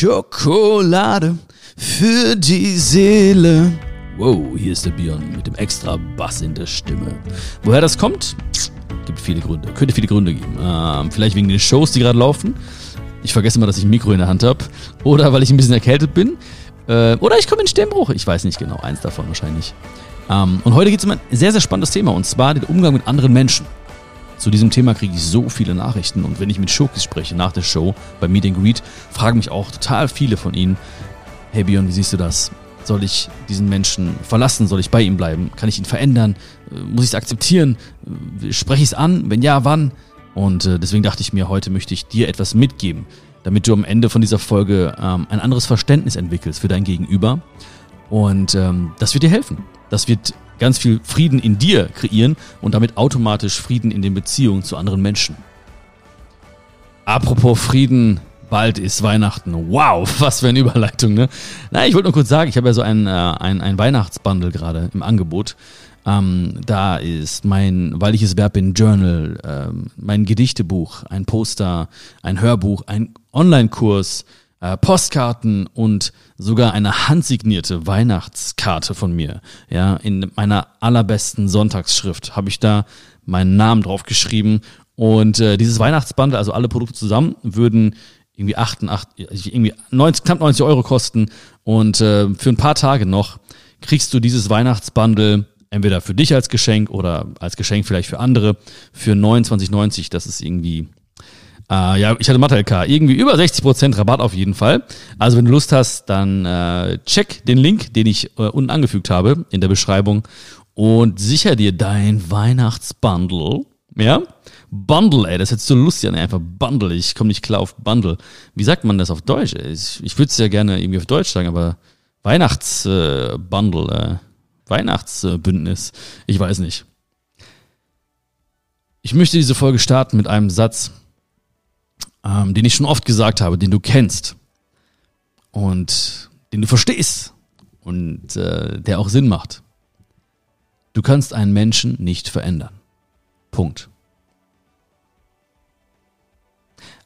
Schokolade für die Seele. Wow, hier ist der Björn mit dem extra Bass in der Stimme. Woher das kommt? Gibt viele Gründe. Könnte viele Gründe geben. Ähm, vielleicht wegen den Shows, die gerade laufen. Ich vergesse immer, dass ich ein Mikro in der Hand habe. Oder weil ich ein bisschen erkältet bin. Äh, oder ich komme in Stimmbruch. Ich weiß nicht genau. Eins davon wahrscheinlich. Ähm, und heute geht es um ein sehr, sehr spannendes Thema. Und zwar den Umgang mit anderen Menschen. Zu diesem Thema kriege ich so viele Nachrichten und wenn ich mit Schokis spreche nach der Show bei Meet and Greet, fragen mich auch total viele von ihnen, hey Björn, wie siehst du das? Soll ich diesen Menschen verlassen? Soll ich bei ihm bleiben? Kann ich ihn verändern? Äh, muss ich es akzeptieren? Äh, spreche ich es an? Wenn ja, wann? Und äh, deswegen dachte ich mir, heute möchte ich dir etwas mitgeben, damit du am Ende von dieser Folge ähm, ein anderes Verständnis entwickelst für dein Gegenüber. Und ähm, das wird dir helfen. Das wird ganz viel Frieden in dir kreieren und damit automatisch Frieden in den Beziehungen zu anderen Menschen. Apropos Frieden, bald ist Weihnachten. Wow, was für eine Überleitung, ne? Na, ich wollte nur kurz sagen, ich habe ja so ein, äh, ein, ein Weihnachtsbundle gerade im Angebot. Ähm, da ist mein, weil ich es Verb in Journal, ähm, mein Gedichtebuch, ein Poster, ein Hörbuch, ein Online-Kurs, äh, Postkarten und sogar eine handsignierte Weihnachtskarte von mir. Ja, in meiner allerbesten Sonntagsschrift habe ich da meinen Namen drauf geschrieben. Und äh, dieses Weihnachtsbundle, also alle Produkte zusammen, würden irgendwie 88, irgendwie 90, knapp 90 Euro kosten. Und äh, für ein paar Tage noch kriegst du dieses Weihnachtsbundle entweder für dich als Geschenk oder als Geschenk vielleicht für andere für 29,90. Das ist irgendwie äh, ja, ich hatte Mathe-LK. Irgendwie über 60% Rabatt auf jeden Fall. Also wenn du Lust hast, dann äh, check den Link, den ich äh, unten angefügt habe in der Beschreibung und sicher dir dein Weihnachtsbundle. Ja? Bundle, ey, das jetzt so lustig an einfach Bundle. Ich komme nicht klar auf Bundle. Wie sagt man das auf Deutsch? Ich, ich würde es ja gerne irgendwie auf Deutsch sagen, aber Weihnachtsbundle, äh, äh, Weihnachtsbündnis, ich weiß nicht. Ich möchte diese Folge starten mit einem Satz, ähm, den ich schon oft gesagt habe, den du kennst und den du verstehst und äh, der auch Sinn macht. Du kannst einen Menschen nicht verändern. Punkt.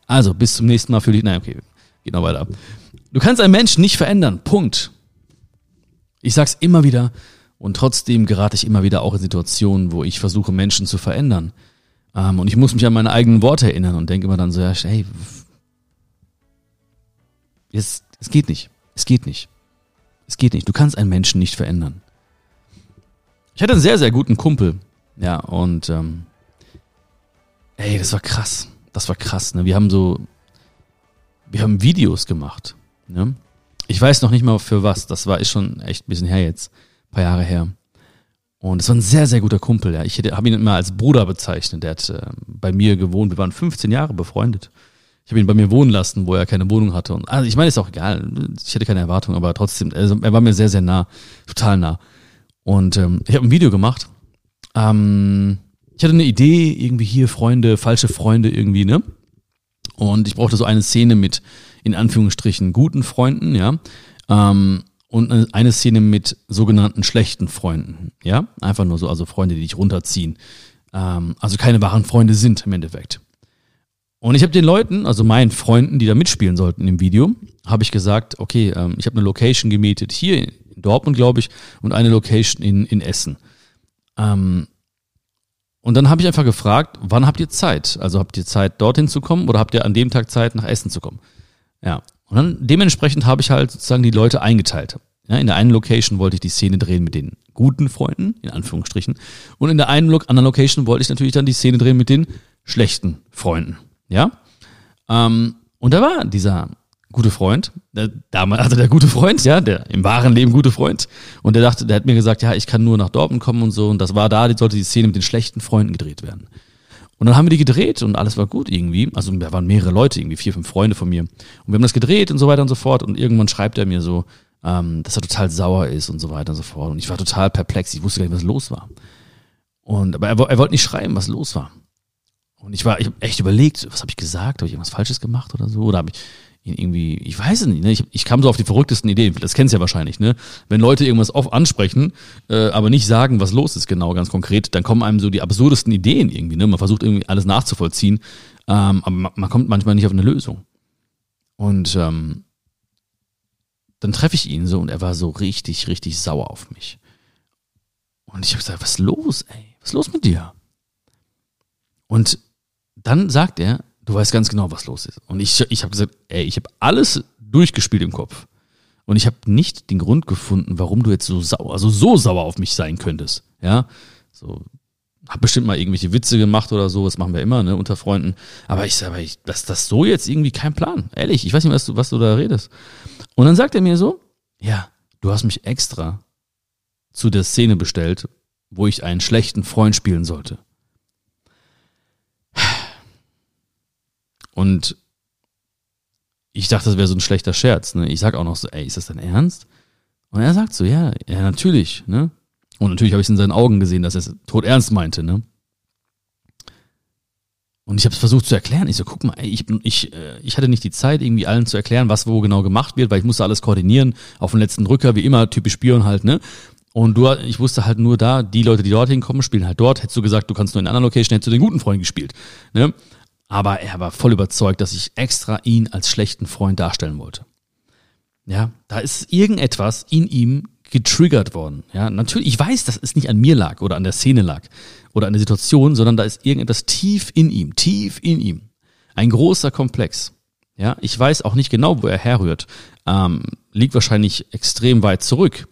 Also, bis zum nächsten Mal für dich. Nein, okay, geht noch weiter. Du kannst einen Menschen nicht verändern. Punkt. Ich sag's immer wieder und trotzdem gerate ich immer wieder auch in Situationen, wo ich versuche, Menschen zu verändern. Ähm, und ich muss mich an meine eigenen Worte erinnern und denke immer dann so, ja, hey, es, es geht nicht. Es geht nicht. Es geht nicht. Du kannst einen Menschen nicht verändern. Ich hatte einen sehr, sehr guten Kumpel. Ja, und ähm, ey, das war krass. Das war krass. Ne? Wir haben so, wir haben Videos gemacht. Ne? Ich weiß noch nicht mal für was. Das war ist schon echt ein bisschen her jetzt. Ein paar Jahre her. Und es war ein sehr, sehr guter Kumpel. Ja. Ich habe ihn immer als Bruder bezeichnet. Der hat äh, bei mir gewohnt. Wir waren 15 Jahre befreundet. Ich habe ihn bei mir wohnen lassen, wo er keine Wohnung hatte. Und also ich meine, ist auch egal. Ich hatte keine Erwartung, aber trotzdem, also er war mir sehr, sehr nah, total nah. Und ähm, ich habe ein Video gemacht. Ähm, ich hatte eine Idee, irgendwie hier Freunde, falsche Freunde irgendwie, ne? Und ich brauchte so eine Szene mit, in Anführungsstrichen, guten Freunden, ja. Ähm, und eine Szene mit sogenannten schlechten Freunden, ja, einfach nur so, also Freunde, die dich runterziehen, ähm, also keine wahren Freunde sind im Endeffekt. Und ich habe den Leuten, also meinen Freunden, die da mitspielen sollten im Video, habe ich gesagt, okay, ähm, ich habe eine Location gemietet hier in Dortmund, glaube ich, und eine Location in, in Essen. Ähm, und dann habe ich einfach gefragt, wann habt ihr Zeit? Also habt ihr Zeit, dorthin zu kommen oder habt ihr an dem Tag Zeit, nach Essen zu kommen? Ja. Und dann dementsprechend habe ich halt sozusagen die Leute eingeteilt. Ja, in der einen Location wollte ich die Szene drehen mit den guten Freunden, in Anführungsstrichen. Und in der einen Lo anderen Location wollte ich natürlich dann die Szene drehen mit den schlechten Freunden. Ja. Ähm, und da war dieser gute Freund, der, damals, also der gute Freund, ja, der im wahren Leben gute Freund. Und der dachte, der hat mir gesagt, ja, ich kann nur nach Dortmund kommen und so. Und das war da, die sollte die Szene mit den schlechten Freunden gedreht werden. Und dann haben wir die gedreht und alles war gut irgendwie. Also da waren mehrere Leute, irgendwie vier, fünf Freunde von mir. Und wir haben das gedreht und so weiter und so fort. Und irgendwann schreibt er mir so, ähm, dass er total sauer ist und so weiter und so fort. Und ich war total perplex. Ich wusste gar nicht, was los war. Und aber er, er wollte nicht schreiben, was los war. Und ich war, ich habe echt überlegt, was habe ich gesagt? Habe ich irgendwas Falsches gemacht oder so? Oder habe ich ihn irgendwie, ich weiß es nicht, ne? ich, ich kam so auf die verrücktesten Ideen, das kennst du ja wahrscheinlich, ne? Wenn Leute irgendwas oft ansprechen, äh, aber nicht sagen, was los ist genau, ganz konkret, dann kommen einem so die absurdesten Ideen irgendwie, ne? Man versucht irgendwie alles nachzuvollziehen, ähm, aber man, man kommt manchmal nicht auf eine Lösung. Und ähm, dann treffe ich ihn so und er war so richtig, richtig sauer auf mich. Und ich habe gesagt, was ist los, ey? Was ist los mit dir? Und dann sagt er, du weißt ganz genau, was los ist. Und ich, ich habe gesagt, ey, ich habe alles durchgespielt im Kopf. Und ich habe nicht den Grund gefunden, warum du jetzt so sauer, also so sauer auf mich sein könntest. Ja, so hab bestimmt mal irgendwelche Witze gemacht oder so, das machen wir immer, ne, unter Freunden. Aber ich sage, das, das so jetzt irgendwie kein Plan. Ehrlich, ich weiß nicht, was du, was du da redest. Und dann sagt er mir so, ja, du hast mich extra zu der Szene bestellt, wo ich einen schlechten Freund spielen sollte. Und ich dachte, das wäre so ein schlechter Scherz. Ne? Ich sag auch noch so, ey, ist das dein Ernst? Und er sagt so, ja, ja, natürlich, ne? Und natürlich habe ich es in seinen Augen gesehen, dass er es tot ernst meinte, ne? Und ich habe es versucht zu erklären. Ich so, guck mal, ey, ich, ich, äh, ich hatte nicht die Zeit, irgendwie allen zu erklären, was wo genau gemacht wird, weil ich musste alles koordinieren auf den letzten Drücker, wie immer, typisch Spion halt, ne? Und du, ich wusste halt nur da, die Leute, die dorthin kommen, spielen halt dort. Hättest du gesagt, du kannst nur in einer Location, hättest du den guten Freund gespielt, ne? Aber er war voll überzeugt, dass ich extra ihn als schlechten Freund darstellen wollte. Ja, da ist irgendetwas in ihm getriggert worden. Ja, natürlich, ich weiß, dass es nicht an mir lag oder an der Szene lag oder an der Situation, sondern da ist irgendetwas tief in ihm, tief in ihm. Ein großer Komplex. Ja, ich weiß auch nicht genau, wo er herrührt. Ähm, liegt wahrscheinlich extrem weit zurück.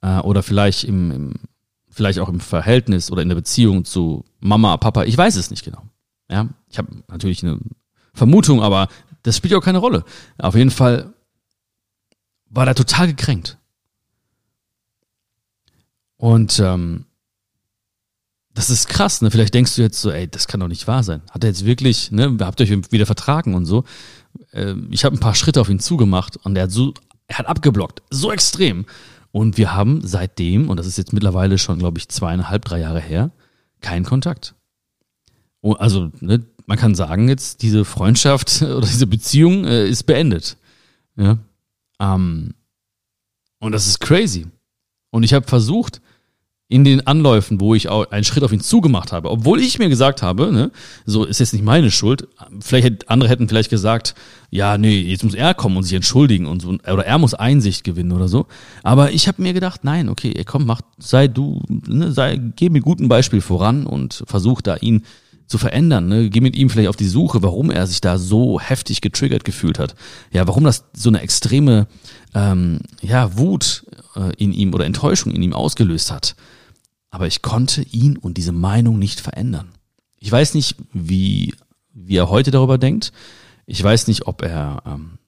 Äh, oder vielleicht im, im, vielleicht auch im Verhältnis oder in der Beziehung zu Mama, Papa. Ich weiß es nicht genau. Ja, ich habe natürlich eine Vermutung, aber das spielt ja auch keine Rolle. Auf jeden Fall war er total gekränkt. Und ähm, das ist krass, ne? Vielleicht denkst du jetzt so, ey, das kann doch nicht wahr sein. Hat er jetzt wirklich, ne, habt ihr euch wieder vertragen und so. Äh, ich habe ein paar Schritte auf ihn zugemacht und er hat so, er hat abgeblockt, so extrem. Und wir haben seitdem, und das ist jetzt mittlerweile schon, glaube ich, zweieinhalb, drei Jahre her, keinen Kontakt. Oh, also, ne, man kann sagen jetzt, diese Freundschaft oder diese Beziehung äh, ist beendet. Ja. Ähm, und das ist crazy. Und ich habe versucht, in den Anläufen, wo ich auch einen Schritt auf ihn zugemacht habe, obwohl ich mir gesagt habe, ne, so ist jetzt nicht meine Schuld. Vielleicht hätte, andere hätten vielleicht gesagt, ja, nee, jetzt muss er kommen und sich entschuldigen und so, oder er muss Einsicht gewinnen oder so. Aber ich habe mir gedacht, nein, okay, komm, mach, sei du, ne, sei, geh mit gutem Beispiel voran und versuch da ihn zu verändern. Ne? Geh mit ihm vielleicht auf die Suche, warum er sich da so heftig getriggert gefühlt hat. Ja, warum das so eine extreme ähm, ja, Wut äh, in ihm oder Enttäuschung in ihm ausgelöst hat. Aber ich konnte ihn und diese Meinung nicht verändern. Ich weiß nicht, wie, wie er heute darüber denkt. Ich weiß nicht, ob er ähm,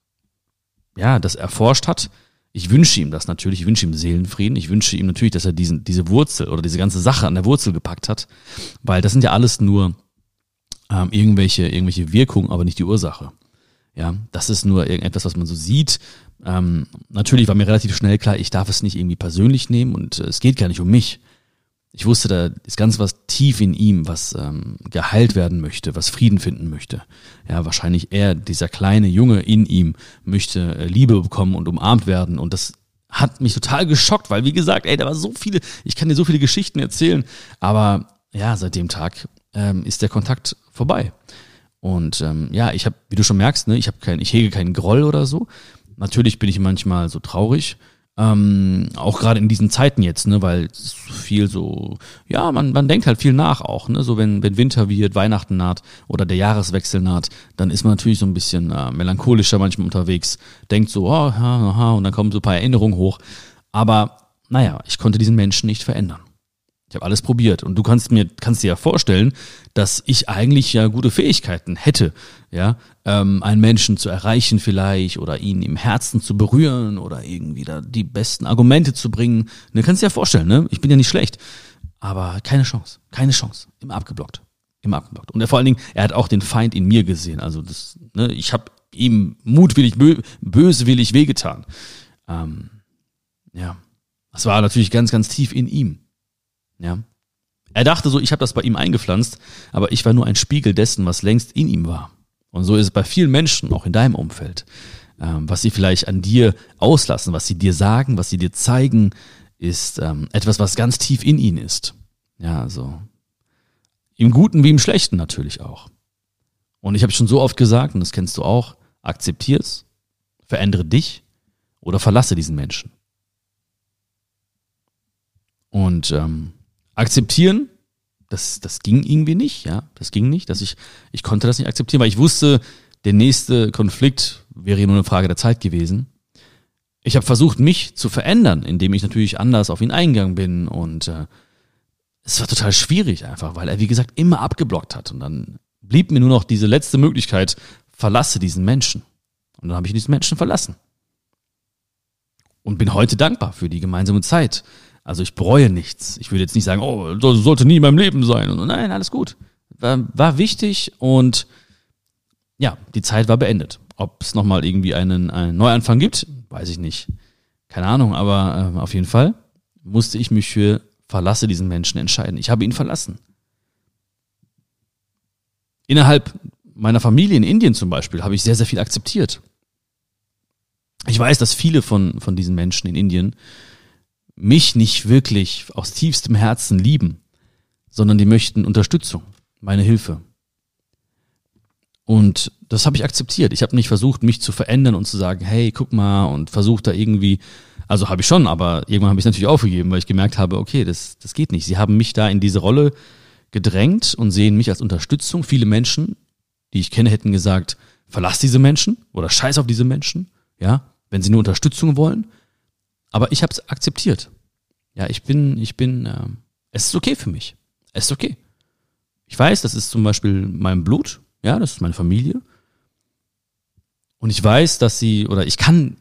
ja das erforscht hat. Ich wünsche ihm das natürlich, ich wünsche ihm Seelenfrieden. Ich wünsche ihm natürlich, dass er diesen, diese Wurzel oder diese ganze Sache an der Wurzel gepackt hat, weil das sind ja alles nur ähm, irgendwelche, irgendwelche Wirkungen, aber nicht die Ursache. Ja, das ist nur irgendetwas, was man so sieht. Ähm, natürlich war mir relativ schnell klar, ich darf es nicht irgendwie persönlich nehmen und äh, es geht gar nicht um mich. Ich wusste, da ist ganz was tief in ihm, was ähm, geheilt werden möchte, was Frieden finden möchte. Ja, wahrscheinlich er, dieser kleine Junge in ihm, möchte äh, Liebe bekommen und umarmt werden. Und das hat mich total geschockt, weil wie gesagt, ey, da war so viele, ich kann dir so viele Geschichten erzählen, aber ja, seit dem Tag ähm, ist der Kontakt vorbei. Und ähm, ja, ich habe, wie du schon merkst, ne, ich habe kein, ich hege keinen Groll oder so. Natürlich bin ich manchmal so traurig, ähm, auch gerade in diesen Zeiten jetzt, ne, weil viel so, ja, man, man denkt halt viel nach auch, ne, so wenn, wenn Winter wird, Weihnachten naht oder der Jahreswechsel naht, dann ist man natürlich so ein bisschen äh, melancholischer manchmal unterwegs, denkt so, oh, ha, aha, und dann kommen so ein paar Erinnerungen hoch. Aber naja, ich konnte diesen Menschen nicht verändern. Ich habe alles probiert und du kannst mir kannst dir ja vorstellen, dass ich eigentlich ja gute Fähigkeiten hätte, ja, ähm, einen Menschen zu erreichen vielleicht oder ihn im Herzen zu berühren oder irgendwie da die besten Argumente zu bringen. Du kannst dir ja vorstellen, ne? Ich bin ja nicht schlecht, aber keine Chance, keine Chance, immer abgeblockt, immer abgeblockt. Und er, vor allen Dingen, er hat auch den Feind in mir gesehen. Also das, ne, ich habe ihm mutwillig, bö böswillig wehgetan. Ähm, ja, das war natürlich ganz, ganz tief in ihm. Ja. Er dachte so, ich habe das bei ihm eingepflanzt, aber ich war nur ein Spiegel dessen, was längst in ihm war. Und so ist es bei vielen Menschen, auch in deinem Umfeld. Ähm, was sie vielleicht an dir auslassen, was sie dir sagen, was sie dir zeigen, ist ähm, etwas, was ganz tief in ihnen ist. Ja, so. Im Guten wie im Schlechten natürlich auch. Und ich habe schon so oft gesagt, und das kennst du auch, akzeptier's, verändere dich oder verlasse diesen Menschen. Und ähm, akzeptieren, das, das ging irgendwie nicht, ja, das ging nicht, dass ich, ich konnte das nicht akzeptieren, weil ich wusste, der nächste Konflikt wäre nur eine Frage der Zeit gewesen. Ich habe versucht, mich zu verändern, indem ich natürlich anders auf ihn eingegangen bin und äh, es war total schwierig einfach, weil er, wie gesagt, immer abgeblockt hat. Und dann blieb mir nur noch diese letzte Möglichkeit, verlasse diesen Menschen. Und dann habe ich diesen Menschen verlassen. Und bin heute dankbar für die gemeinsame Zeit. Also ich bereue nichts. Ich würde jetzt nicht sagen, oh, das sollte nie in meinem Leben sein. Und nein, alles gut. War, war wichtig und ja, die Zeit war beendet. Ob es nochmal irgendwie einen, einen Neuanfang gibt, weiß ich nicht. Keine Ahnung, aber äh, auf jeden Fall musste ich mich für verlasse diesen Menschen entscheiden. Ich habe ihn verlassen. Innerhalb meiner Familie in Indien zum Beispiel habe ich sehr, sehr viel akzeptiert. Ich weiß, dass viele von, von diesen Menschen in Indien mich nicht wirklich aus tiefstem Herzen lieben, sondern die möchten Unterstützung, meine Hilfe. Und das habe ich akzeptiert. Ich habe nicht versucht, mich zu verändern und zu sagen, hey, guck mal, und versucht da irgendwie, also habe ich schon, aber irgendwann habe ich es natürlich aufgegeben, weil ich gemerkt habe, okay, das, das geht nicht. Sie haben mich da in diese Rolle gedrängt und sehen mich als Unterstützung. Viele Menschen, die ich kenne, hätten gesagt, verlass diese Menschen oder scheiß auf diese Menschen, ja, wenn sie nur Unterstützung wollen. Aber ich habe es akzeptiert. Ja, ich bin, ich bin, äh, es ist okay für mich. Es ist okay. Ich weiß, das ist zum Beispiel mein Blut, ja, das ist meine Familie. Und ich weiß, dass sie, oder ich kann,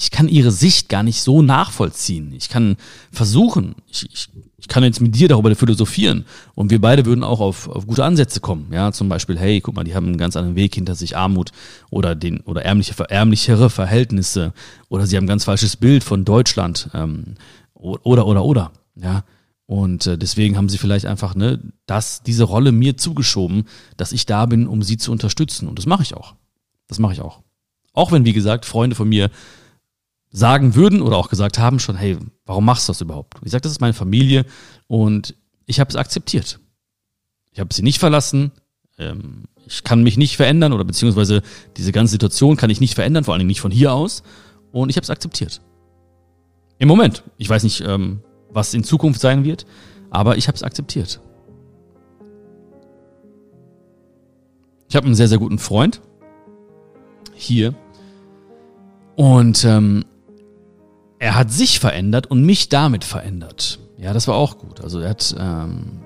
ich kann ihre Sicht gar nicht so nachvollziehen. Ich kann versuchen, ich, ich, ich kann jetzt mit dir darüber philosophieren und wir beide würden auch auf, auf gute Ansätze kommen. Ja, zum Beispiel, hey, guck mal, die haben einen ganz anderen Weg hinter sich, Armut oder den oder ärmliche, ärmlichere Verhältnisse oder sie haben ein ganz falsches Bild von Deutschland ähm, oder oder oder. Ja, und äh, deswegen haben sie vielleicht einfach ne, das, diese Rolle mir zugeschoben, dass ich da bin, um sie zu unterstützen. Und das mache ich auch. Das mache ich auch. Auch wenn, wie gesagt, Freunde von mir sagen würden oder auch gesagt haben schon, hey, warum machst du das überhaupt? Ich sage, das ist meine Familie und ich habe es akzeptiert. Ich habe sie nicht verlassen. Ähm, ich kann mich nicht verändern oder beziehungsweise diese ganze Situation kann ich nicht verändern, vor allen Dingen nicht von hier aus. Und ich habe es akzeptiert. Im Moment. Ich weiß nicht, ähm, was in Zukunft sein wird, aber ich habe es akzeptiert. Ich habe einen sehr, sehr guten Freund hier und ähm, er hat sich verändert und mich damit verändert. Ja, das war auch gut. Also er hat, ähm,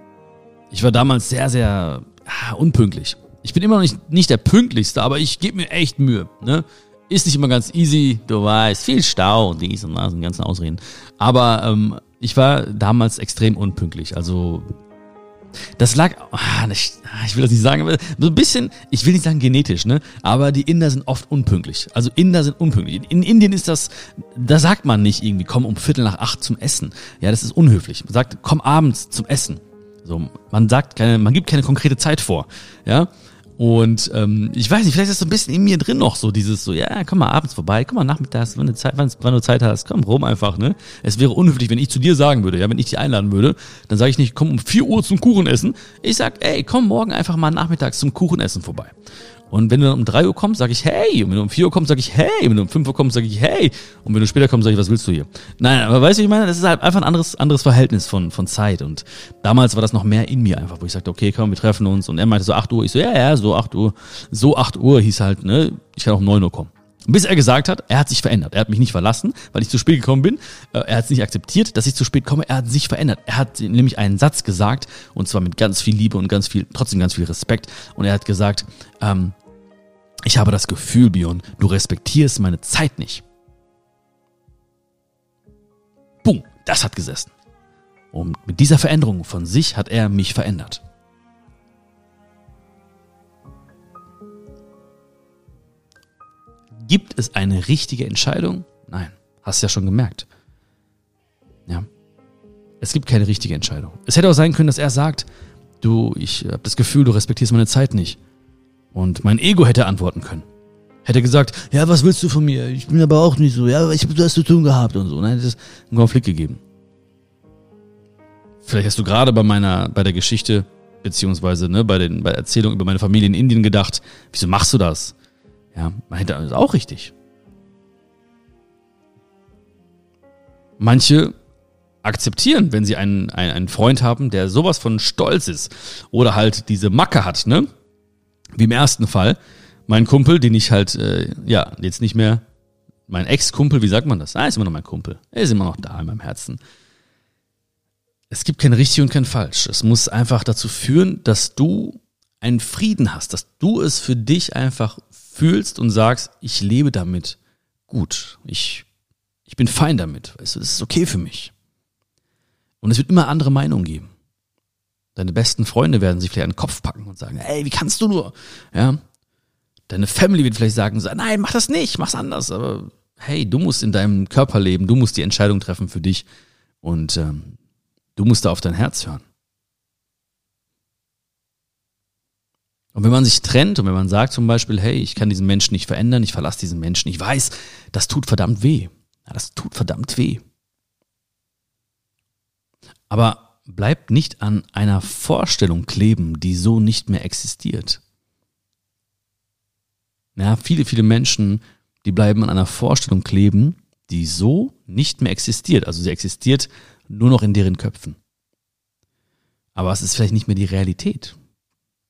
ich war damals sehr, sehr ah, unpünktlich. Ich bin immer noch nicht, nicht der pünktlichste, aber ich gebe mir echt Mühe. Ne? Ist nicht immer ganz easy, du weißt, viel Stau und dies und das und ganzen Ausreden. Aber ähm, ich war damals extrem unpünktlich. Also das lag, ah, ich will das nicht sagen, aber so ein bisschen, ich will nicht sagen genetisch, ne? Aber die Inder sind oft unpünktlich. Also Inder sind unpünktlich. In Indien ist das, da sagt man nicht irgendwie, komm um Viertel nach acht zum Essen. Ja, das ist unhöflich. Man sagt, komm abends zum Essen. So, man sagt keine, man gibt keine konkrete Zeit vor. Ja, und ähm, ich weiß nicht, vielleicht ist das so ein bisschen in mir drin noch so dieses so, ja, komm mal abends vorbei, komm mal nachmittags, wenn du Zeit, wann, wann du Zeit hast, komm rum einfach, ne? Es wäre unhöflich, wenn ich zu dir sagen würde, ja, wenn ich dich einladen würde, dann sage ich nicht, komm um vier Uhr zum Kuchen essen. Ich sag, ey, komm morgen einfach mal nachmittags zum Kuchen essen vorbei. Und wenn du dann um drei Uhr kommst, sage ich hey. Und wenn du um vier Uhr kommst, sage ich hey. Und wenn du um fünf Uhr kommst, sage ich hey. Und wenn du später kommst, sage ich, was willst du hier? Nein, aber weißt du, ich meine, das ist halt einfach ein anderes, anderes Verhältnis von, von Zeit. Und damals war das noch mehr in mir einfach, wo ich sagte, okay, komm, wir treffen uns. Und er meinte so acht Uhr. Ich so, ja, ja, so acht Uhr. So acht Uhr hieß halt, ne, ich kann auch um neun Uhr kommen. Bis er gesagt hat, er hat sich verändert. Er hat mich nicht verlassen, weil ich zu spät gekommen bin. Äh, er hat es nicht akzeptiert, dass ich zu spät komme. Er hat sich verändert. Er hat nämlich einen Satz gesagt, und zwar mit ganz viel Liebe und ganz viel, trotzdem ganz viel Respekt. Und er hat gesagt, ähm, ich habe das Gefühl, Bion, du respektierst meine Zeit nicht. Boom, das hat gesessen. Und mit dieser Veränderung von sich hat er mich verändert. Gibt es eine richtige Entscheidung? Nein, hast ja schon gemerkt. Ja. Es gibt keine richtige Entscheidung. Es hätte auch sein können, dass er sagt, du, ich habe das Gefühl, du respektierst meine Zeit nicht. Und mein Ego hätte antworten können. Hätte gesagt, ja, was willst du von mir? Ich bin aber auch nicht so, ja, ich habe das zu tun gehabt und so. Nein, es ist einen Konflikt gegeben. Vielleicht hast du gerade bei meiner, bei der Geschichte, beziehungsweise ne, bei, den, bei der Erzählung über meine Familie in Indien gedacht, wieso machst du das? Ja, man hätte das auch richtig. Manche akzeptieren, wenn sie einen, einen, einen Freund haben, der sowas von stolz ist oder halt diese Macke hat, ne? Wie im ersten Fall. Mein Kumpel, den ich halt, äh, ja, jetzt nicht mehr, mein Ex-Kumpel, wie sagt man das? Ah, ist immer noch mein Kumpel. Er ist immer noch da in meinem Herzen. Es gibt kein richtig und kein falsch. Es muss einfach dazu führen, dass du einen Frieden hast, dass du es für dich einfach fühlst und sagst, ich lebe damit gut. Ich, ich bin fein damit. Das ist okay für mich. Und es wird immer andere Meinungen geben. Deine besten Freunde werden sich vielleicht an den Kopf packen und sagen, ey, wie kannst du nur? Ja. Deine Family wird vielleicht sagen, nein, mach das nicht, mach's anders. Aber hey, du musst in deinem Körper leben, du musst die Entscheidung treffen für dich und ähm, du musst da auf dein Herz hören. Und wenn man sich trennt und wenn man sagt zum Beispiel, hey, ich kann diesen Menschen nicht verändern, ich verlasse diesen Menschen, ich weiß, das tut verdammt weh. Ja, das tut verdammt weh. Aber bleibt nicht an einer Vorstellung kleben, die so nicht mehr existiert. Ja, viele, viele Menschen, die bleiben an einer Vorstellung kleben, die so nicht mehr existiert. Also sie existiert nur noch in deren Köpfen. Aber es ist vielleicht nicht mehr die Realität.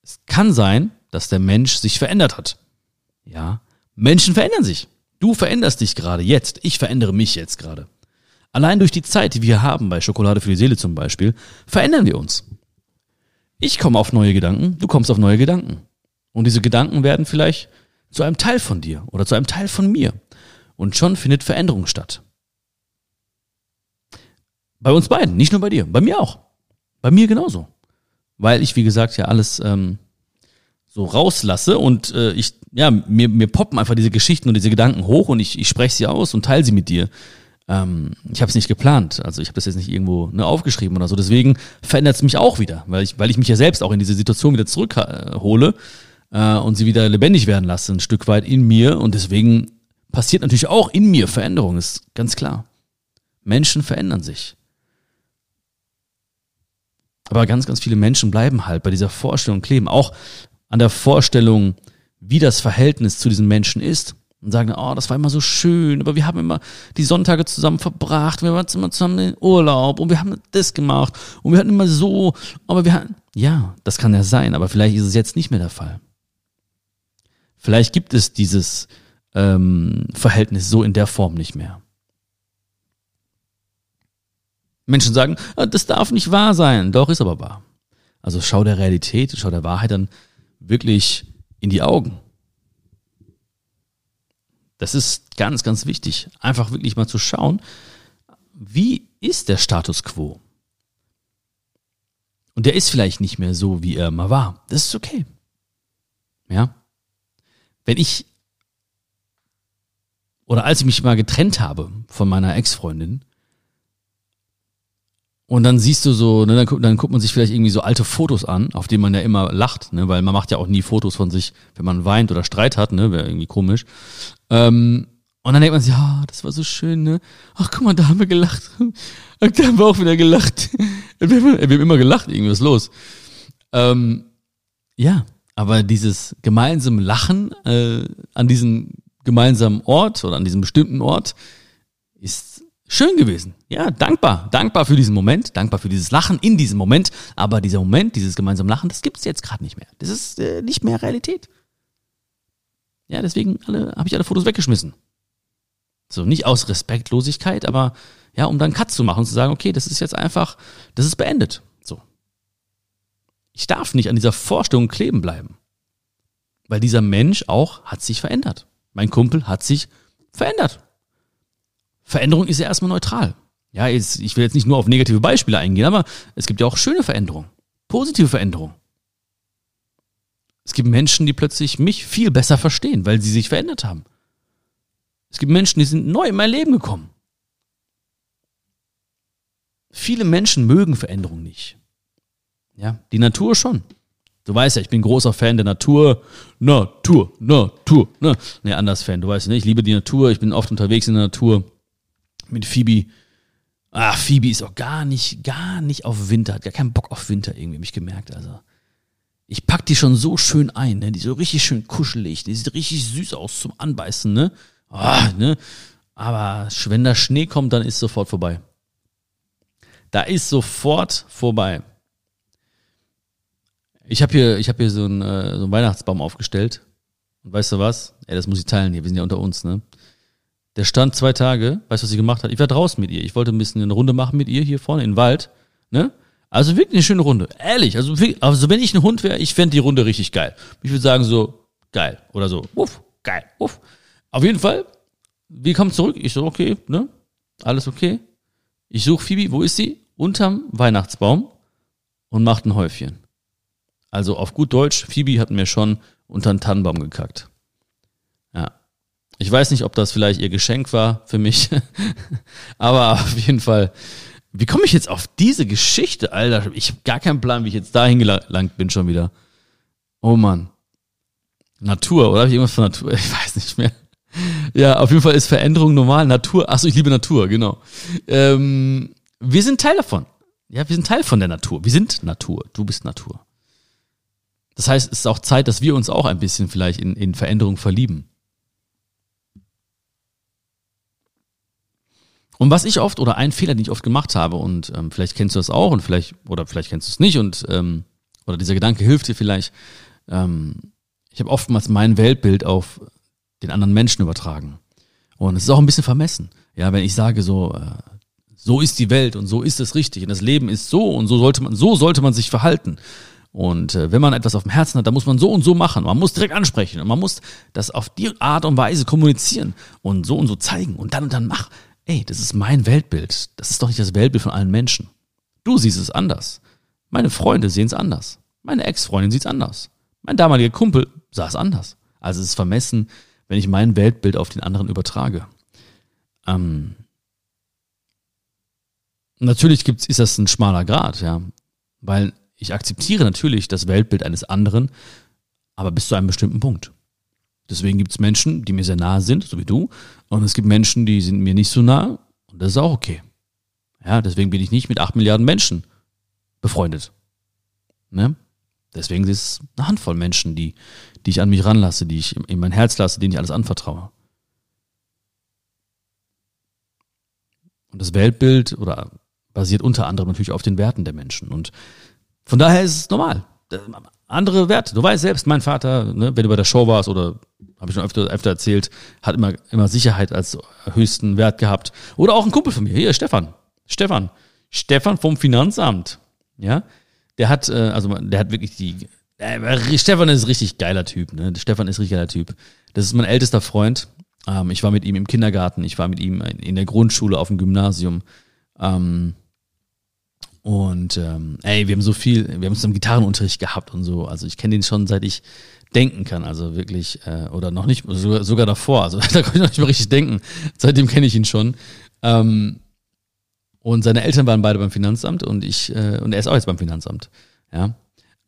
Es kann sein, dass der Mensch sich verändert hat. Ja, Menschen verändern sich. Du veränderst dich gerade jetzt. Ich verändere mich jetzt gerade. Allein durch die Zeit, die wir haben, bei Schokolade für die Seele zum Beispiel, verändern wir uns. Ich komme auf neue Gedanken, du kommst auf neue Gedanken. Und diese Gedanken werden vielleicht zu einem Teil von dir oder zu einem Teil von mir. Und schon findet Veränderung statt. Bei uns beiden, nicht nur bei dir, bei mir auch. Bei mir genauso. Weil ich, wie gesagt, ja alles ähm, so rauslasse und äh, ich, ja, mir, mir poppen einfach diese Geschichten und diese Gedanken hoch und ich, ich spreche sie aus und teile sie mit dir. Ähm, ich habe es nicht geplant, also ich habe das jetzt nicht irgendwo ne, aufgeschrieben oder so. Deswegen verändert es mich auch wieder, weil ich, weil ich mich ja selbst auch in diese Situation wieder zurückhole äh, und sie wieder lebendig werden lasse, ein Stück weit in mir. Und deswegen passiert natürlich auch in mir Veränderung, ist ganz klar. Menschen verändern sich. Aber ganz, ganz viele Menschen bleiben halt bei dieser Vorstellung kleben, auch an der Vorstellung, wie das Verhältnis zu diesen Menschen ist und sagen, oh, das war immer so schön, aber wir haben immer die Sonntage zusammen verbracht, wir waren immer zusammen in Urlaub und wir haben das gemacht und wir hatten immer so, aber wir hatten, ja, das kann ja sein, aber vielleicht ist es jetzt nicht mehr der Fall. Vielleicht gibt es dieses ähm, Verhältnis so in der Form nicht mehr. Menschen sagen, ah, das darf nicht wahr sein, doch ist aber wahr. Also schau der Realität, schau der Wahrheit dann wirklich in die Augen. Das ist ganz, ganz wichtig. Einfach wirklich mal zu schauen, wie ist der Status quo? Und der ist vielleicht nicht mehr so, wie er mal war. Das ist okay. Ja. Wenn ich oder als ich mich mal getrennt habe von meiner Ex-Freundin, und dann siehst du so, ne, dann, dann guckt man sich vielleicht irgendwie so alte Fotos an, auf denen man ja immer lacht, ne, weil man macht ja auch nie Fotos von sich, wenn man weint oder Streit hat, ne, wäre irgendwie komisch. Ähm, und dann denkt man sich, ja, das war so schön, ne? Ach, guck mal, da haben wir gelacht. Ach, da haben wir auch wieder gelacht. wir, haben, immer gelacht, irgendwas los. Ähm, ja, aber dieses gemeinsame Lachen äh, an diesem gemeinsamen Ort oder an diesem bestimmten Ort ist schön gewesen. Ja, dankbar. Dankbar für diesen Moment, dankbar für dieses Lachen in diesem Moment. Aber dieser Moment, dieses gemeinsame Lachen, das gibt es jetzt gerade nicht mehr. Das ist äh, nicht mehr Realität. Ja, deswegen habe ich alle Fotos weggeschmissen. So, nicht aus Respektlosigkeit, aber ja, um dann Cut zu machen und zu sagen, okay, das ist jetzt einfach, das ist beendet. So. Ich darf nicht an dieser Vorstellung kleben bleiben. Weil dieser Mensch auch hat sich verändert. Mein Kumpel hat sich verändert. Veränderung ist ja erstmal neutral. Ja, jetzt, ich will jetzt nicht nur auf negative Beispiele eingehen, aber es gibt ja auch schöne Veränderungen, positive Veränderungen. Es gibt Menschen, die plötzlich mich viel besser verstehen, weil sie sich verändert haben. Es gibt Menschen, die sind neu in mein Leben gekommen. Viele Menschen mögen Veränderung nicht. Ja, die Natur schon. Du weißt ja, ich bin großer Fan der Natur. Natur, Natur, ne? Nee, anders Fan. Du weißt ja, ne? ich liebe die Natur. Ich bin oft unterwegs in der Natur mit Phoebe. Ah, Phoebe ist auch gar nicht, gar nicht auf Winter, hat gar keinen Bock auf Winter irgendwie, hab ich gemerkt. Also, ich pack die schon so schön ein, ne? Die so richtig schön kuschelig, die sieht richtig süß aus zum Anbeißen, ne? Ah, ne? Aber wenn der Schnee kommt, dann ist sofort vorbei. Da ist sofort vorbei. Ich habe hier, ich habe hier so einen, äh, so einen Weihnachtsbaum aufgestellt. Und weißt du was? Ey, das muss ich teilen hier. Wir sind ja unter uns, ne? Der stand zwei Tage. Weißt du, was sie gemacht hat? Ich war draußen mit ihr. Ich wollte ein bisschen eine Runde machen mit ihr hier vorne in den Wald, ne? Also wirklich eine schöne Runde. Ehrlich. Also, also wenn ich ein Hund wäre, ich fände die Runde richtig geil. Ich würde sagen so, geil. Oder so, uff, geil, uff. Auf jeden Fall, wir kommen zurück. Ich so, okay, ne? Alles okay. Ich suche Phoebe, wo ist sie? Unterm Weihnachtsbaum und macht ein Häufchen. Also auf gut Deutsch, Phoebe hat mir schon unter einen Tannenbaum gekackt. Ja. Ich weiß nicht, ob das vielleicht ihr Geschenk war für mich, aber auf jeden Fall. Wie komme ich jetzt auf diese Geschichte, Alter? Ich habe gar keinen Plan, wie ich jetzt dahin gelangt bin schon wieder. Oh Mann. Natur, oder? Habe ich irgendwas von Natur? Ich weiß nicht mehr. Ja, auf jeden Fall ist Veränderung normal. Natur. Achso, ich liebe Natur, genau. Ähm, wir sind Teil davon. Ja, wir sind Teil von der Natur. Wir sind Natur. Du bist Natur. Das heißt, es ist auch Zeit, dass wir uns auch ein bisschen vielleicht in, in Veränderung verlieben. Und was ich oft oder ein Fehler, den ich oft gemacht habe und ähm, vielleicht kennst du das auch und vielleicht oder vielleicht kennst du es nicht und ähm, oder dieser Gedanke hilft dir vielleicht. Ähm, ich habe oftmals mein Weltbild auf den anderen Menschen übertragen und es ist auch ein bisschen vermessen. Ja, wenn ich sage so, äh, so ist die Welt und so ist es richtig und das Leben ist so und so sollte man so sollte man sich verhalten. Und äh, wenn man etwas auf dem Herzen hat, dann muss man so und so machen. Man muss direkt ansprechen und man muss das auf die Art und Weise kommunizieren und so und so zeigen und dann und dann mach. Ey, das ist mein Weltbild. Das ist doch nicht das Weltbild von allen Menschen. Du siehst es anders. Meine Freunde sehen es anders. Meine Ex-Freundin sieht es anders. Mein damaliger Kumpel sah es anders. Also es ist vermessen, wenn ich mein Weltbild auf den anderen übertrage. Ähm, natürlich gibt's, ist das ein schmaler Grad, ja. Weil ich akzeptiere natürlich das Weltbild eines anderen, aber bis zu einem bestimmten Punkt. Deswegen gibt es Menschen, die mir sehr nahe sind, so wie du, und es gibt Menschen, die sind mir nicht so nah, und das ist auch okay. Ja, deswegen bin ich nicht mit acht Milliarden Menschen befreundet. Ne? Deswegen ist es eine Handvoll Menschen, die, die ich an mich ranlasse, die ich in mein Herz lasse, denen ich alles anvertraue. Und das Weltbild oder basiert unter anderem natürlich auf den Werten der Menschen. Und von daher ist es normal. Andere Werte. Du weißt selbst, mein Vater, ne, wenn du bei der Show warst oder habe ich schon öfter, öfter erzählt, hat immer, immer Sicherheit als höchsten Wert gehabt. Oder auch ein Kumpel von mir, hier, Stefan. Stefan. Stefan vom Finanzamt. Ja. Der hat, äh, also der hat wirklich die. Äh, Stefan ist ein richtig geiler Typ, ne? Stefan ist ein richtig geiler Typ. Das ist mein ältester Freund. Ähm, ich war mit ihm im Kindergarten, ich war mit ihm in der Grundschule auf dem Gymnasium. Ähm, und ähm, ey, wir haben so viel, wir haben zusammen Gitarrenunterricht gehabt und so. Also ich kenne den schon seit ich denken kann, also wirklich, äh, oder noch nicht, sogar, sogar davor. Also da konnte ich noch nicht mehr richtig denken. Seitdem kenne ich ihn schon. Ähm, und seine Eltern waren beide beim Finanzamt und ich, äh, und er ist auch jetzt beim Finanzamt. Ja.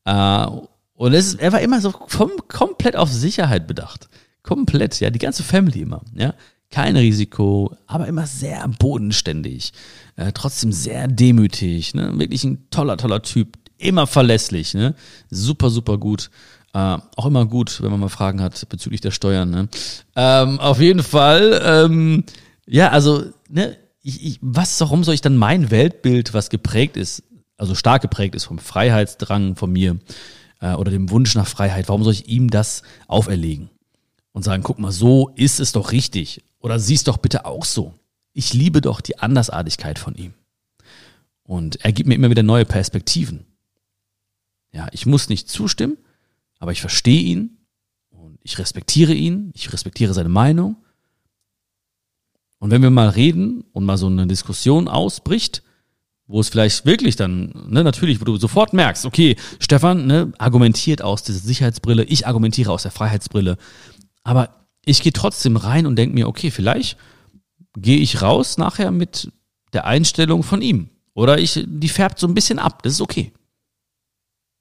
Äh, und es er war immer so kom komplett auf Sicherheit bedacht. Komplett, ja, die ganze Family immer, ja kein Risiko, aber immer sehr bodenständig, äh, trotzdem sehr demütig, ne? wirklich ein toller, toller Typ, immer verlässlich, ne? super, super gut. Äh, auch immer gut, wenn man mal Fragen hat bezüglich der Steuern. Ne? Ähm, auf jeden Fall, ähm, ja, also, ne, ich, ich, was, warum soll ich dann mein Weltbild, was geprägt ist, also stark geprägt ist vom Freiheitsdrang von mir äh, oder dem Wunsch nach Freiheit, warum soll ich ihm das auferlegen? Und sagen, guck mal, so ist es doch richtig. Oder siehst doch bitte auch so. Ich liebe doch die Andersartigkeit von ihm. Und er gibt mir immer wieder neue Perspektiven. Ja, ich muss nicht zustimmen, aber ich verstehe ihn und ich respektiere ihn, ich respektiere seine Meinung. Und wenn wir mal reden und mal so eine Diskussion ausbricht, wo es vielleicht wirklich dann, ne, natürlich, wo du sofort merkst, okay, Stefan ne, argumentiert aus dieser Sicherheitsbrille, ich argumentiere aus der Freiheitsbrille, aber ich gehe trotzdem rein und denke mir, okay, vielleicht gehe ich raus nachher mit der Einstellung von ihm. Oder ich, die färbt so ein bisschen ab. Das ist okay.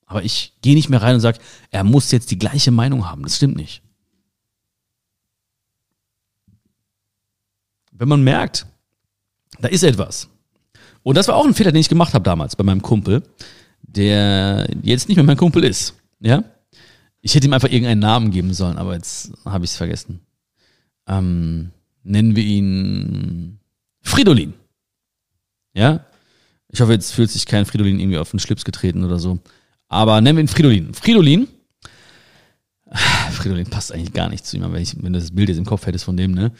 Aber ich gehe nicht mehr rein und sage, er muss jetzt die gleiche Meinung haben. Das stimmt nicht. Wenn man merkt, da ist etwas. Und das war auch ein Fehler, den ich gemacht habe damals bei meinem Kumpel, der jetzt nicht mehr mein Kumpel ist. Ja? Ich hätte ihm einfach irgendeinen Namen geben sollen, aber jetzt habe ich es vergessen. Ähm, nennen wir ihn Fridolin. Ja? Ich hoffe, jetzt fühlt sich kein Fridolin irgendwie auf den Schlips getreten oder so. Aber nennen wir ihn Fridolin. Fridolin. Fridolin passt eigentlich gar nicht zu ihm, wenn, ich, wenn du das Bild jetzt im Kopf hättest von dem, ne?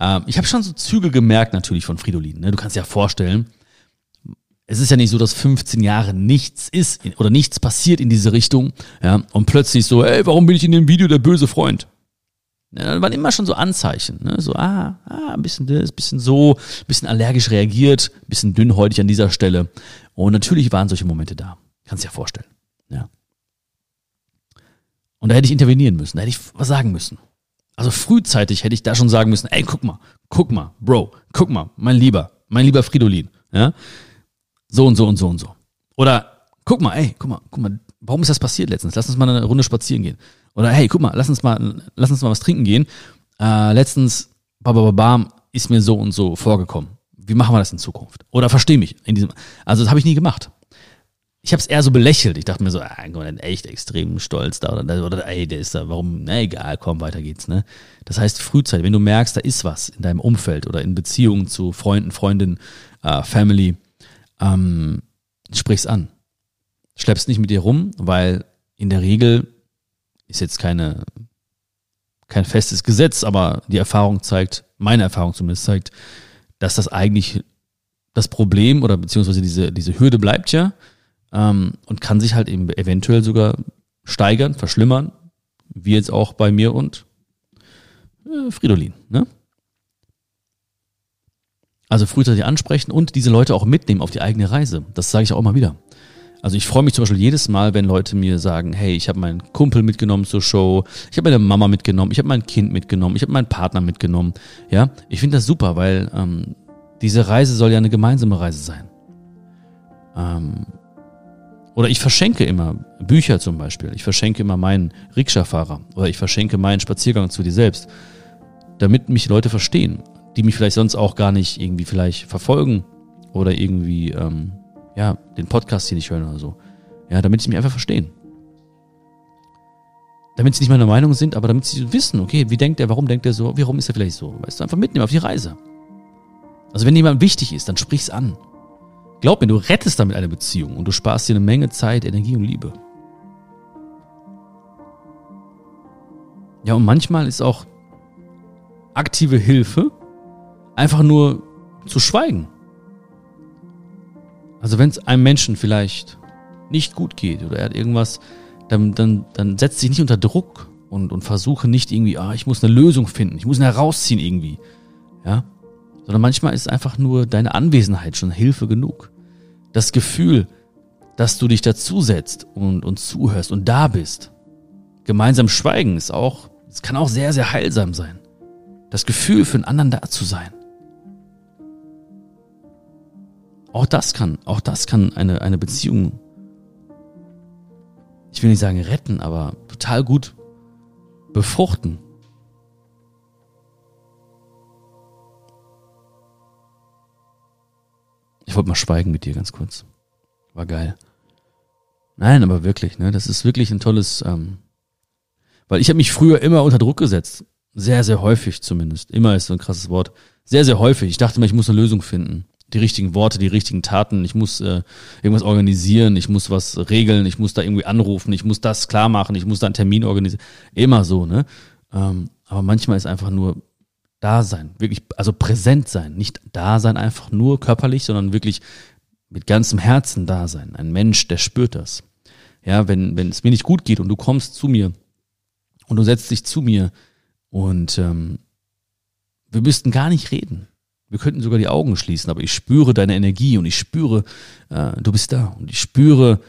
Ähm, ich habe schon so Züge gemerkt natürlich von Fridolin. Ne? Du kannst dir ja vorstellen, es ist ja nicht so, dass 15 Jahre nichts ist oder nichts passiert in diese Richtung, ja, und plötzlich so, ey, warum bin ich in dem Video der böse Freund? Ja, da waren immer schon so Anzeichen, ne? so, ah, ah, ein bisschen das, ein bisschen so, ein bisschen allergisch reagiert, ein bisschen dünnhäutig an dieser Stelle. Und natürlich waren solche Momente da. Kannst dir ja vorstellen, ja. Und da hätte ich intervenieren müssen, da hätte ich was sagen müssen. Also frühzeitig hätte ich da schon sagen müssen, ey, guck mal, guck mal, Bro, guck mal, mein Lieber, mein lieber Fridolin, ja, so und so und so und so. Oder guck mal, ey, guck mal, guck mal, warum ist das passiert letztens? Lass uns mal eine Runde spazieren gehen. Oder hey, guck mal, lass uns mal, lass uns mal was trinken gehen. Äh, letztens, babababam, ist mir so und so vorgekommen. Wie machen wir das in Zukunft? Oder versteh mich in diesem. Also das habe ich nie gemacht ich habe es eher so belächelt. Ich dachte mir so, ah, echt extrem stolz da oder, oder ey, der ist da, warum, na egal, komm, weiter geht's, ne? Das heißt, frühzeitig, wenn du merkst, da ist was in deinem Umfeld oder in Beziehungen zu Freunden, Freundinnen, äh, Family, ähm, sprich's an. Schlepp's nicht mit dir rum, weil in der Regel ist jetzt keine, kein festes Gesetz, aber die Erfahrung zeigt, meine Erfahrung zumindest zeigt, dass das eigentlich das Problem oder beziehungsweise diese, diese Hürde bleibt ja, ähm, und kann sich halt eben eventuell sogar steigern, verschlimmern, wie jetzt auch bei mir und äh, Fridolin. Ne? Also frühzeitig ansprechen und diese Leute auch mitnehmen auf die eigene Reise. Das sage ich auch immer wieder. Also ich freue mich zum Beispiel jedes Mal, wenn Leute mir sagen, hey, ich habe meinen Kumpel mitgenommen zur Show, ich habe meine Mama mitgenommen, ich habe mein Kind mitgenommen, ich habe meinen Partner mitgenommen. Ja, ich finde das super, weil ähm, diese Reise soll ja eine gemeinsame Reise sein. Ähm, oder ich verschenke immer Bücher zum Beispiel. Ich verschenke immer meinen Rikscha-Fahrer oder ich verschenke meinen Spaziergang zu dir selbst, damit mich Leute verstehen, die mich vielleicht sonst auch gar nicht irgendwie vielleicht verfolgen oder irgendwie ähm, ja den Podcast hier nicht hören oder so. Ja, damit sie mich einfach verstehen. Damit sie nicht meiner Meinung sind, aber damit sie wissen, okay, wie denkt er, warum denkt er so, warum ist er vielleicht so? Weißt du, einfach mitnehmen auf die Reise. Also wenn jemand wichtig ist, dann sprich's an. Glaub mir, du rettest damit eine Beziehung und du sparst dir eine Menge Zeit, Energie und Liebe. Ja, und manchmal ist auch aktive Hilfe einfach nur zu schweigen. Also wenn es einem Menschen vielleicht nicht gut geht oder er hat irgendwas, dann, dann, dann setzt sich nicht unter Druck und, und versuche nicht irgendwie, ah, ich muss eine Lösung finden, ich muss ihn herausziehen irgendwie. Ja, sondern manchmal ist einfach nur deine Anwesenheit schon Hilfe genug. Das Gefühl, dass du dich dazusetzt und, und zuhörst und da bist. Gemeinsam schweigen ist auch, es kann auch sehr, sehr heilsam sein. Das Gefühl, für einen anderen da zu sein. Auch das kann, auch das kann eine, eine Beziehung, ich will nicht sagen retten, aber total gut befruchten. Ich wollte mal schweigen mit dir ganz kurz. War geil. Nein, aber wirklich, ne? Das ist wirklich ein tolles, ähm, weil ich habe mich früher immer unter Druck gesetzt. Sehr, sehr häufig zumindest. Immer ist so ein krasses Wort. Sehr, sehr häufig. Ich dachte mir, ich muss eine Lösung finden. Die richtigen Worte, die richtigen Taten. Ich muss äh, irgendwas organisieren. Ich muss was regeln. Ich muss da irgendwie anrufen. Ich muss das klar machen. Ich muss da einen Termin organisieren. Immer so, ne? Ähm, aber manchmal ist einfach nur da sein, wirklich, also präsent sein, nicht da sein einfach nur körperlich, sondern wirklich mit ganzem Herzen da sein. Ein Mensch, der spürt das. Ja, wenn, wenn es mir nicht gut geht und du kommst zu mir und du setzt dich zu mir und ähm, wir müssten gar nicht reden. Wir könnten sogar die Augen schließen, aber ich spüre deine Energie und ich spüre, äh, du bist da und ich spüre,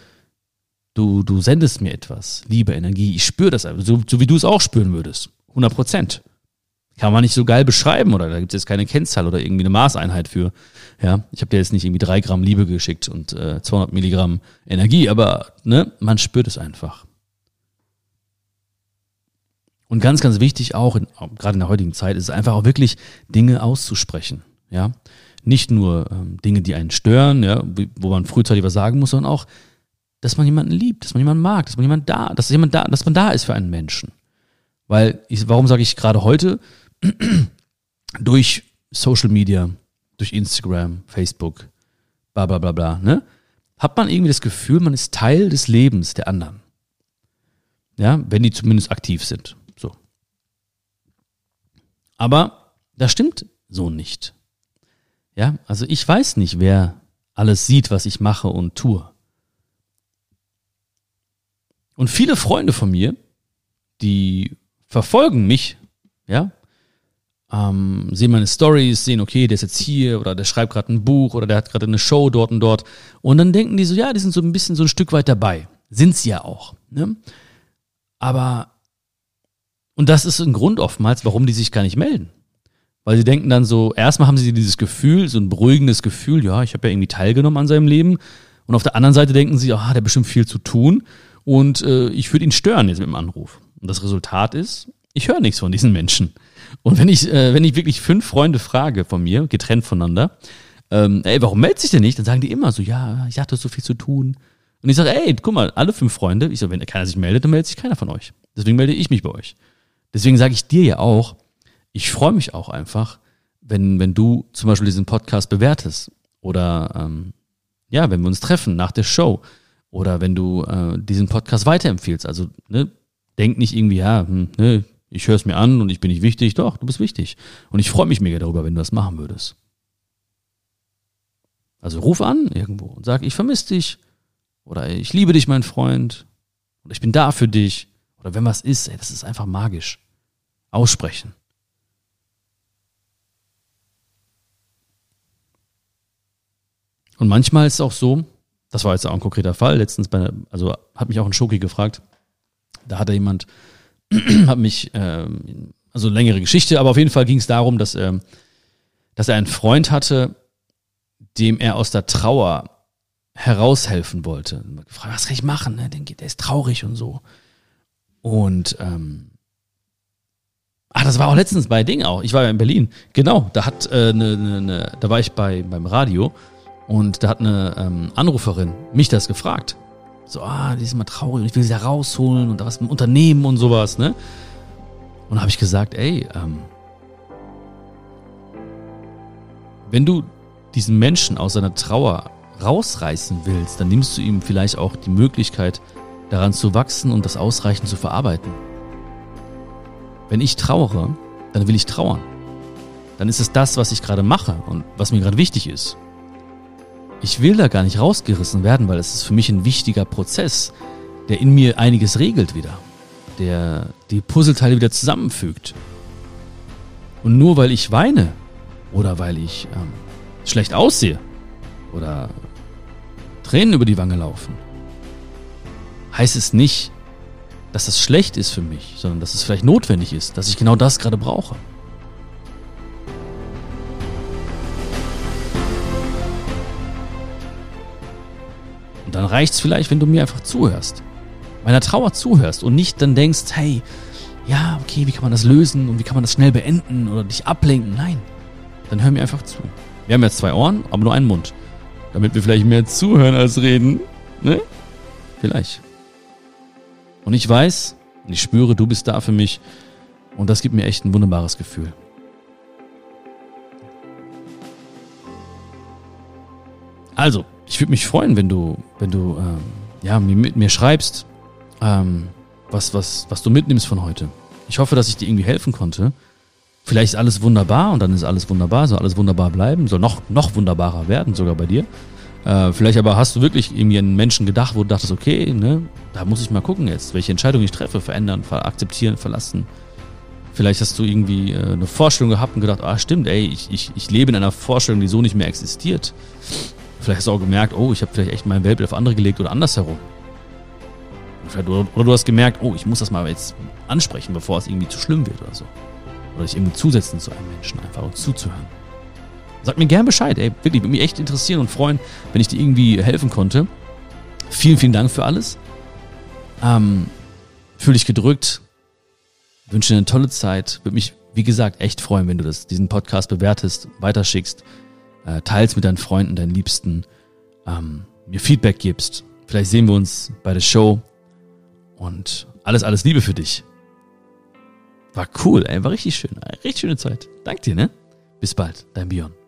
du, du sendest mir etwas, Liebe, Energie. Ich spüre das, so, so wie du es auch spüren würdest. 100 Prozent kann man nicht so geil beschreiben oder da gibt es jetzt keine Kennzahl oder irgendwie eine Maßeinheit für. Ja, ich habe dir jetzt nicht irgendwie drei Gramm Liebe geschickt und äh, 200 Milligramm Energie, aber ne, man spürt es einfach. Und ganz, ganz wichtig auch, in, gerade in der heutigen Zeit, ist es einfach auch wirklich Dinge auszusprechen. Ja, nicht nur ähm, Dinge, die einen stören, ja, wo man frühzeitig was sagen muss, sondern auch, dass man jemanden liebt, dass man jemanden mag, dass man jemand da, dass jemand da, dass man da ist für einen Menschen. Weil, ich, warum sage ich gerade heute? durch Social Media, durch Instagram, Facebook, bla bla bla bla, ne? Hat man irgendwie das Gefühl, man ist Teil des Lebens der anderen. Ja, wenn die zumindest aktiv sind. So. Aber das stimmt so nicht. Ja, also ich weiß nicht, wer alles sieht, was ich mache und tue. Und viele Freunde von mir, die verfolgen mich, ja, ähm, sehen meine Stories, sehen, okay, der ist jetzt hier oder der schreibt gerade ein Buch oder der hat gerade eine Show dort und dort. Und dann denken die so, ja, die sind so ein bisschen so ein Stück weit dabei. Sind sie ja auch. Ne? Aber, und das ist ein Grund oftmals, warum die sich gar nicht melden. Weil sie denken dann so, erstmal haben sie dieses Gefühl, so ein beruhigendes Gefühl, ja, ich habe ja irgendwie teilgenommen an seinem Leben. Und auf der anderen Seite denken sie, ah, der hat bestimmt viel zu tun und äh, ich würde ihn stören jetzt mit dem Anruf. Und das Resultat ist, ich höre nichts von diesen Menschen. Und wenn ich, äh, wenn ich wirklich fünf Freunde frage von mir, getrennt voneinander, ähm, ey, warum meldet sich denn nicht? Dann sagen die immer so, ja, ich hatte so viel zu tun. Und ich sage, ey, guck mal, alle fünf Freunde, ich sage, wenn keiner sich meldet, dann meldet sich keiner von euch. Deswegen melde ich mich bei euch. Deswegen sage ich dir ja auch, ich freue mich auch einfach, wenn, wenn du zum Beispiel diesen Podcast bewertest oder ähm, ja, wenn wir uns treffen nach der Show oder wenn du äh, diesen Podcast weiterempfiehlst. Also ne, denk nicht irgendwie, ja, hm, ne, ich höre es mir an und ich bin nicht wichtig. Doch, du bist wichtig. Und ich freue mich mega darüber, wenn du das machen würdest. Also ruf an irgendwo und sag, ich vermisse dich. Oder ich liebe dich, mein Freund. Oder ich bin da für dich. Oder wenn was ist, ey, das ist einfach magisch. Aussprechen. Und manchmal ist es auch so, das war jetzt auch ein konkreter Fall, letztens bei, also hat mich auch ein Schoki gefragt, da hat er jemand, hat mich, äh, also längere Geschichte, aber auf jeden Fall ging es darum, dass, äh, dass er einen Freund hatte, dem er aus der Trauer heraushelfen wollte. Gefragt, was kann ich machen? Ne? Der ist traurig und so. Und ähm, Ah, das war auch letztens bei Ding auch. Ich war ja in Berlin. Genau, da hat äh, ne, ne, ne, da war ich bei beim Radio und da hat eine ähm, Anruferin mich das gefragt. So, ah, die ist immer traurig und ich will sie da rausholen und da was mit Unternehmen und sowas, ne? Und da habe ich gesagt, ey, ähm, wenn du diesen Menschen aus seiner Trauer rausreißen willst, dann nimmst du ihm vielleicht auch die Möglichkeit, daran zu wachsen und das ausreichend zu verarbeiten. Wenn ich trauere, dann will ich trauern. Dann ist es das, was ich gerade mache und was mir gerade wichtig ist ich will da gar nicht rausgerissen werden, weil es ist für mich ein wichtiger Prozess, der in mir einiges regelt wieder, der die Puzzleteile wieder zusammenfügt. Und nur weil ich weine oder weil ich ähm, schlecht aussehe oder Tränen über die Wange laufen, heißt es nicht, dass das schlecht ist für mich, sondern dass es vielleicht notwendig ist, dass ich genau das gerade brauche. Und dann reicht's vielleicht, wenn du mir einfach zuhörst. Meiner Trauer zuhörst und nicht dann denkst, hey, ja, okay, wie kann man das lösen und wie kann man das schnell beenden oder dich ablenken? Nein. Dann hör mir einfach zu. Wir haben jetzt zwei Ohren, aber nur einen Mund. Damit wir vielleicht mehr zuhören als reden. Ne? Vielleicht. Und ich weiß und ich spüre, du bist da für mich. Und das gibt mir echt ein wunderbares Gefühl. Also, ich würde mich freuen, wenn du, wenn du ähm, ja, mit mir schreibst, ähm, was, was, was du mitnimmst von heute. Ich hoffe, dass ich dir irgendwie helfen konnte. Vielleicht ist alles wunderbar und dann ist alles wunderbar, soll alles wunderbar bleiben, soll noch, noch wunderbarer werden, sogar bei dir. Äh, vielleicht aber hast du wirklich irgendwie einen Menschen gedacht, wo du dachtest, okay, ne, da muss ich mal gucken jetzt, welche Entscheidung ich treffe, verändern, akzeptieren, verlassen. Vielleicht hast du irgendwie äh, eine Vorstellung gehabt und gedacht, ah stimmt, ey, ich, ich, ich lebe in einer Vorstellung, die so nicht mehr existiert. Vielleicht hast du auch gemerkt, oh, ich habe vielleicht echt mein Weltbild auf andere gelegt oder andersherum. Oder du hast gemerkt, oh, ich muss das mal jetzt ansprechen, bevor es irgendwie zu schlimm wird oder so. Oder dich irgendwie zusetzen zu einem Menschen, einfach um zuzuhören. Sag mir gern Bescheid, ey. Wirklich, würde mich echt interessieren und freuen, wenn ich dir irgendwie helfen konnte. Vielen, vielen Dank für alles. Ähm, fühl dich gedrückt. Wünsche dir eine tolle Zeit. Würde mich, wie gesagt, echt freuen, wenn du das, diesen Podcast bewertest, weiterschickst äh, teilst mit deinen Freunden, deinen Liebsten, ähm, mir Feedback gibst. Vielleicht sehen wir uns bei der Show und alles, alles Liebe für dich. War cool, ey, war richtig schön. Richtig schöne Zeit. Dank dir, ne? Bis bald, dein Björn.